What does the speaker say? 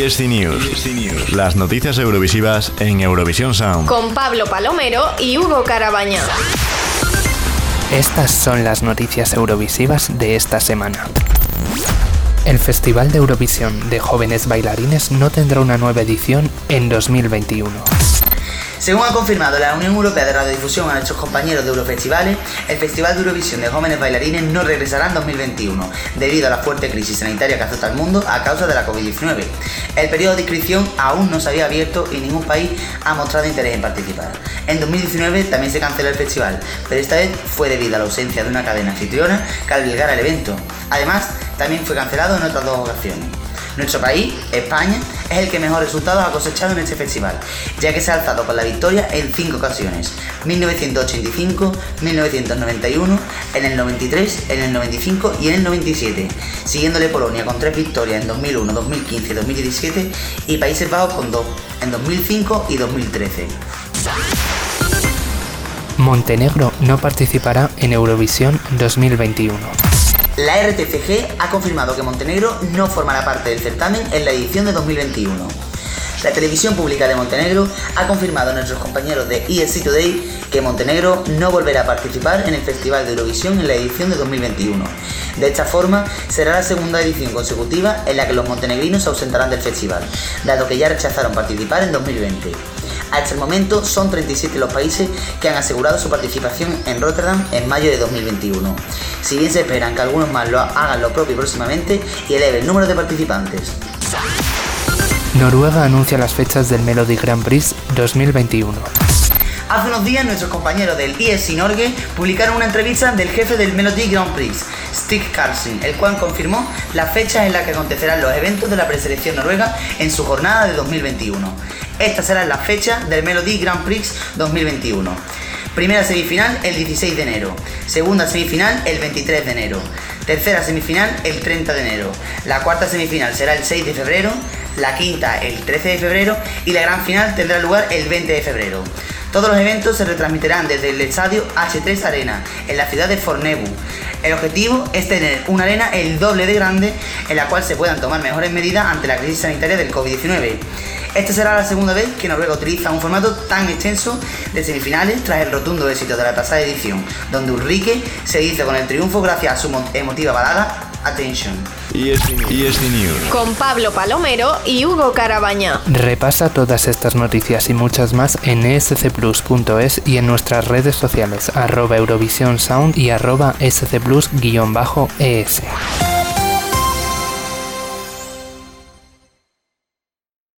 ESC News. Las noticias eurovisivas en Eurovisión Sound. Con Pablo Palomero y Hugo Carabaña. Estas son las noticias eurovisivas de esta semana. El Festival de Eurovisión de Jóvenes Bailarines no tendrá una nueva edición en 2021. Según ha confirmado la Unión Europea de Radiodifusión a nuestros compañeros de Eurofestivales, el Festival de Eurovisión de Jóvenes Bailarines no regresará en 2021, debido a la fuerte crisis sanitaria que azota al mundo a causa de la COVID-19. El periodo de inscripción aún no se había abierto y ningún país ha mostrado interés en participar. En 2019 también se canceló el festival, pero esta vez fue debido a la ausencia de una cadena anfitriona que albergara el evento. Además, también fue cancelado en otras dos ocasiones. Nuestro país, España, es el que mejor resultados ha cosechado en este festival, ya que se ha alzado con la victoria en cinco ocasiones, 1985, 1991, en el 93, en el 95 y en el 97, siguiéndole Polonia con tres victorias en 2001, 2015 y 2017 y Países Bajos con dos, en 2005 y 2013. Montenegro no participará en Eurovisión 2021. La RTCG ha confirmado que Montenegro no formará parte del certamen en la edición de 2021. La televisión pública de Montenegro ha confirmado a nuestros compañeros de ESC Today que Montenegro no volverá a participar en el Festival de Eurovisión en la edición de 2021. De esta forma, será la segunda edición consecutiva en la que los montenegrinos se ausentarán del festival, dado que ya rechazaron participar en 2020. Hasta el momento son 37 los países que han asegurado su participación en Rotterdam en mayo de 2021. Si bien se esperan que algunos más lo hagan lo propio próximamente y eleve el número de participantes. Noruega anuncia las fechas del Melody Grand Prix 2021. Hace unos días nuestros compañeros del ESC Norge publicaron una entrevista del jefe del Melody Grand Prix, Stig Karlsen, el cual confirmó las fechas en las que acontecerán los eventos de la preselección noruega en su jornada de 2021. Estas serán las fechas del Melody Grand Prix 2021. Primera semifinal el 16 de enero, segunda semifinal el 23 de enero, tercera semifinal el 30 de enero, la cuarta semifinal será el 6 de febrero, la quinta el 13 de febrero y la gran final tendrá lugar el 20 de febrero. Todos los eventos se retransmitirán desde el estadio H3 Arena, en la ciudad de Fornebu. El objetivo es tener una arena el doble de grande en la cual se puedan tomar mejores medidas ante la crisis sanitaria del COVID-19. Esta será la segunda vez que Noruega utiliza un formato tan extenso de semifinales tras el rotundo éxito de la pasada edición, donde Ulrike se hizo con el triunfo gracias a su emotiva balada Attention. ESC News. Con Pablo Palomero y Hugo Carabaña. Repasa todas estas noticias y muchas más en escplus.es y en nuestras redes sociales arroba Eurovisión Sound y arroba scplus-es.